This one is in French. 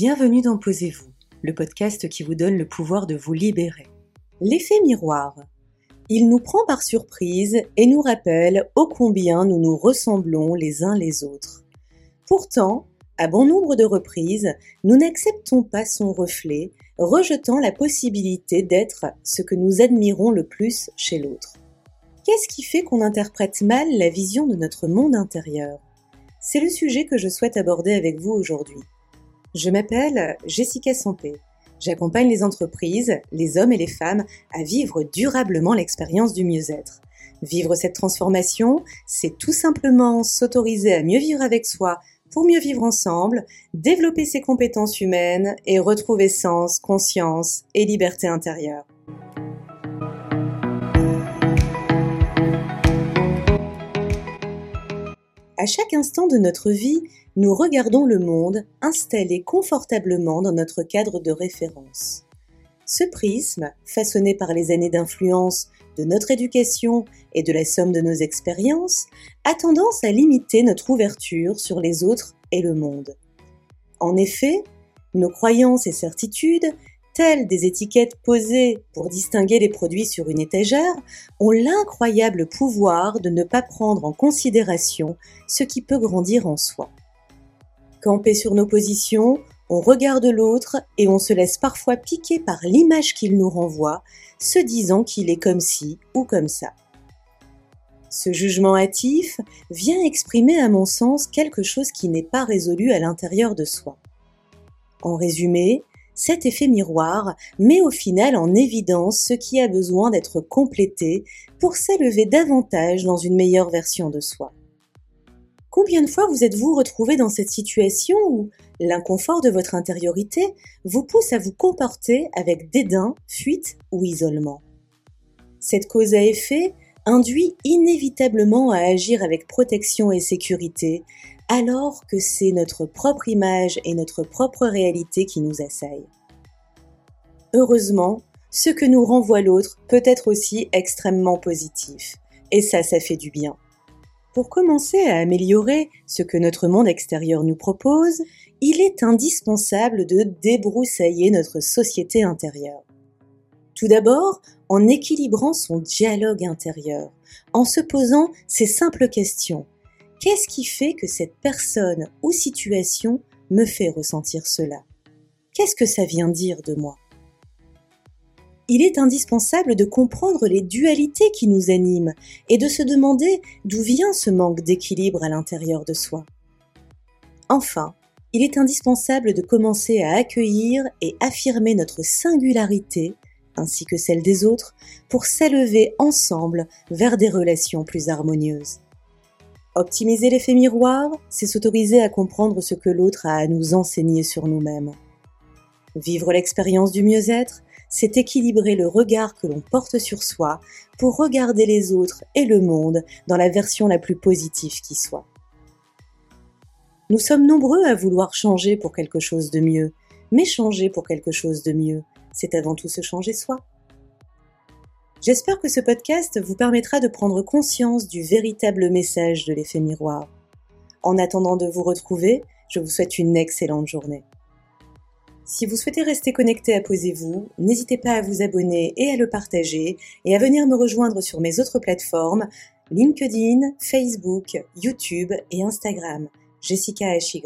Bienvenue dans Posez-vous, le podcast qui vous donne le pouvoir de vous libérer. L'effet miroir. Il nous prend par surprise et nous rappelle ô combien nous nous ressemblons les uns les autres. Pourtant, à bon nombre de reprises, nous n'acceptons pas son reflet, rejetant la possibilité d'être ce que nous admirons le plus chez l'autre. Qu'est-ce qui fait qu'on interprète mal la vision de notre monde intérieur? C'est le sujet que je souhaite aborder avec vous aujourd'hui. Je m'appelle Jessica Sampé. J'accompagne les entreprises, les hommes et les femmes à vivre durablement l'expérience du mieux-être. Vivre cette transformation, c'est tout simplement s'autoriser à mieux vivre avec soi pour mieux vivre ensemble, développer ses compétences humaines et retrouver sens, conscience et liberté intérieure. À chaque instant de notre vie, nous regardons le monde installé confortablement dans notre cadre de référence. Ce prisme, façonné par les années d'influence de notre éducation et de la somme de nos expériences, a tendance à limiter notre ouverture sur les autres et le monde. En effet, nos croyances et certitudes des étiquettes posées pour distinguer les produits sur une étagère, ont l'incroyable pouvoir de ne pas prendre en considération ce qui peut grandir en soi. Campé sur nos positions, on regarde l'autre et on se laisse parfois piquer par l'image qu'il nous renvoie, se disant qu'il est comme ci ou comme ça. Ce jugement hâtif vient exprimer à mon sens quelque chose qui n'est pas résolu à l'intérieur de soi. En résumé, cet effet miroir met au final en évidence ce qui a besoin d'être complété pour s'élever davantage dans une meilleure version de soi. Combien de fois vous êtes-vous retrouvé dans cette situation où l'inconfort de votre intériorité vous pousse à vous comporter avec dédain, fuite ou isolement? Cette cause à effet induit inévitablement à agir avec protection et sécurité, alors que c'est notre propre image et notre propre réalité qui nous assaillent. Heureusement, ce que nous renvoie l'autre peut être aussi extrêmement positif, et ça, ça fait du bien. Pour commencer à améliorer ce que notre monde extérieur nous propose, il est indispensable de débroussailler notre société intérieure. Tout d'abord, en équilibrant son dialogue intérieur, en se posant ces simples questions. Qu'est-ce qui fait que cette personne ou situation me fait ressentir cela? Qu'est-ce que ça vient dire de moi? Il est indispensable de comprendre les dualités qui nous animent et de se demander d'où vient ce manque d'équilibre à l'intérieur de soi. Enfin, il est indispensable de commencer à accueillir et affirmer notre singularité ainsi que celle des autres pour s'élever ensemble vers des relations plus harmonieuses. Optimiser l'effet miroir, c'est s'autoriser à comprendre ce que l'autre a à nous enseigner sur nous-mêmes. Vivre l'expérience du mieux-être, c'est équilibrer le regard que l'on porte sur soi pour regarder les autres et le monde dans la version la plus positive qui soit. Nous sommes nombreux à vouloir changer pour quelque chose de mieux, mais changer pour quelque chose de mieux, c'est avant tout se changer soi. J'espère que ce podcast vous permettra de prendre conscience du véritable message de l'effet miroir. En attendant de vous retrouver, je vous souhaite une excellente journée. Si vous souhaitez rester connecté à Posez-vous, n'hésitez pas à vous abonner et à le partager et à venir me rejoindre sur mes autres plateformes LinkedIn, Facebook, YouTube et Instagram. Jessica HY.